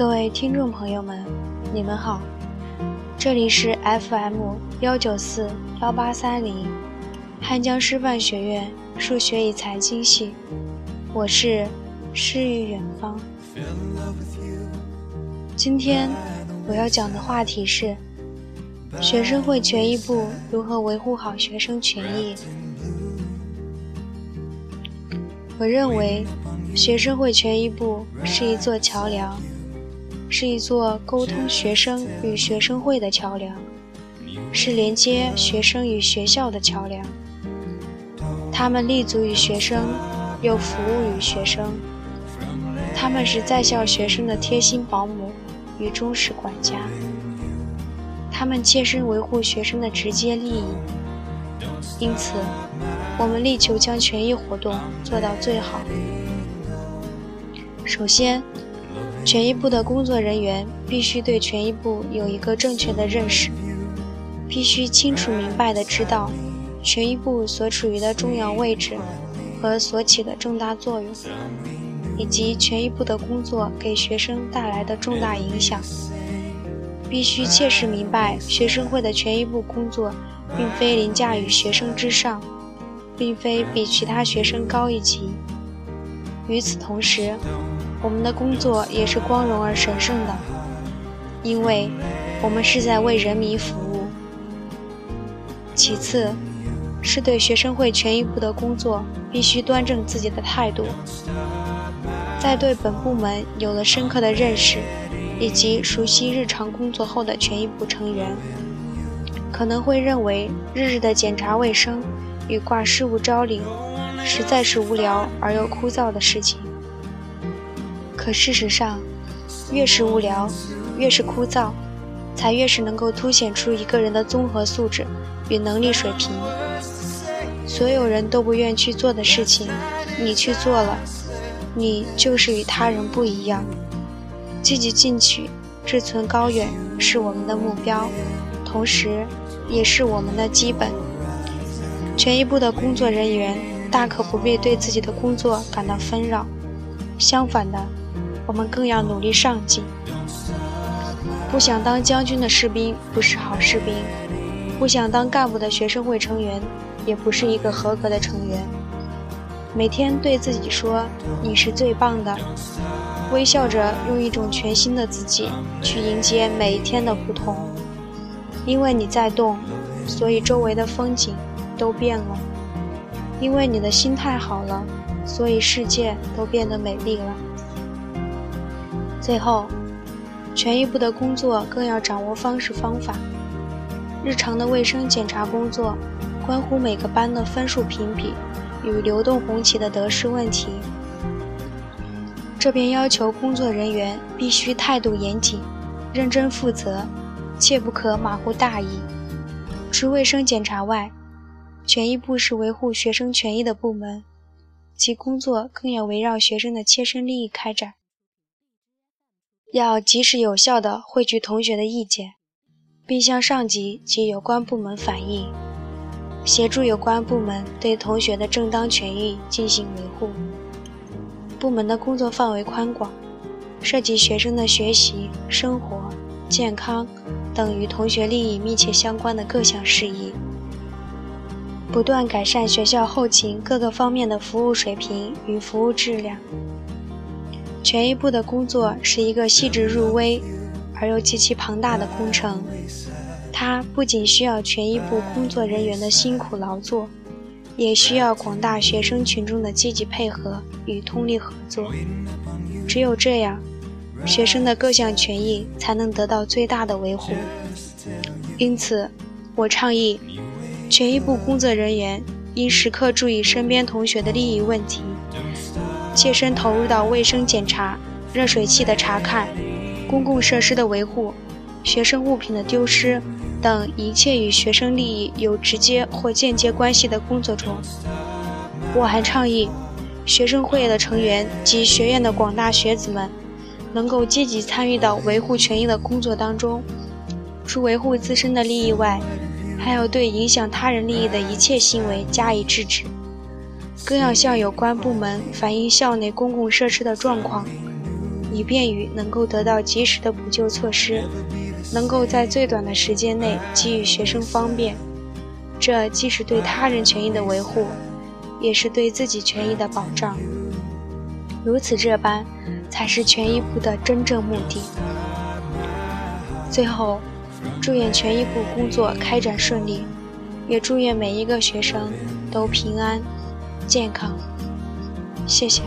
各位听众朋友们，你们好，这里是 FM 幺九四幺八三零，汉江师范学院数学与财经系，我是诗与远方。今天我要讲的话题是学生会权益部如何维护好学生权益。我认为学生会权益部是一座桥梁。是一座沟通学生与学生会的桥梁，是连接学生与学校的桥梁。他们立足于学生，又服务于学生。他们是在校学生的贴心保姆与忠实管家。他们切身维护学生的直接利益。因此，我们力求将权益活动做到最好。首先。权益部的工作人员必须对权益部有一个正确的认识，必须清楚明白的知道权益部所处于的重要位置和所起的重大作用，以及权益部的工作给学生带来的重大影响。必须切实明白学生会的权益部工作并非凌驾于学生之上，并非比其他学生高一级。与此同时，我们的工作也是光荣而神圣的，因为我们是在为人民服务。其次，是对学生会权益部的工作必须端正自己的态度。在对本部门有了深刻的认识以及熟悉日常工作后的权益部成员，可能会认为日日的检查卫生与挂失物招领，实在是无聊而又枯燥的事情。可事实上，越是无聊，越是枯燥，才越是能够凸显出一个人的综合素质与能力水平。所有人都不愿去做的事情，你去做了，你就是与他人不一样。积极进取、志存高远是我们的目标，同时也是我们的基本。权益部的工作人员大可不必对自己的工作感到纷扰，相反的。我们更要努力上进。不想当将军的士兵不是好士兵，不想当干部的学生会成员也不是一个合格的成员。每天对自己说你是最棒的，微笑着用一种全新的自己去迎接每一天的不同。因为你在动，所以周围的风景都变了；因为你的心态好了，所以世界都变得美丽了。最后，权益部的工作更要掌握方式方法。日常的卫生检查工作，关乎每个班的分数评比与流动红旗的得失问题。这便要求工作人员必须态度严谨、认真负责，切不可马虎大意。除卫生检查外，权益部是维护学生权益的部门，其工作更要围绕学生的切身利益开展。要及时有效地汇聚同学的意见，并向上级及有关部门反映，协助有关部门对同学的正当权益进行维护。部门的工作范围宽广，涉及学生的学习、生活、健康等与同学利益密切相关的各项事宜，不断改善学校后勤各个方面的服务水平与服务质量。权益部的工作是一个细致入微而又极其庞大的工程，它不仅需要权益部工作人员的辛苦劳作，也需要广大学生群众的积极配合与通力合作。只有这样，学生的各项权益才能得到最大的维护。因此，我倡议，权益部工作人员应时刻注意身边同学的利益问题。切身投入到卫生检查、热水器的查看、公共设施的维护、学生物品的丢失等一切与学生利益有直接或间接关系的工作中。我还倡议，学生会的成员及学院的广大学子们，能够积极参与到维护权益的工作当中。除维护自身的利益外，还要对影响他人利益的一切行为加以制止。更要向有关部门反映校内公共设施的状况，以便于能够得到及时的补救措施，能够在最短的时间内给予学生方便。这既是对他人权益的维护，也是对自己权益的保障。如此这般，才是权益部的真正目的。最后，祝愿权益部工作开展顺利，也祝愿每一个学生都平安、健康。谢谢。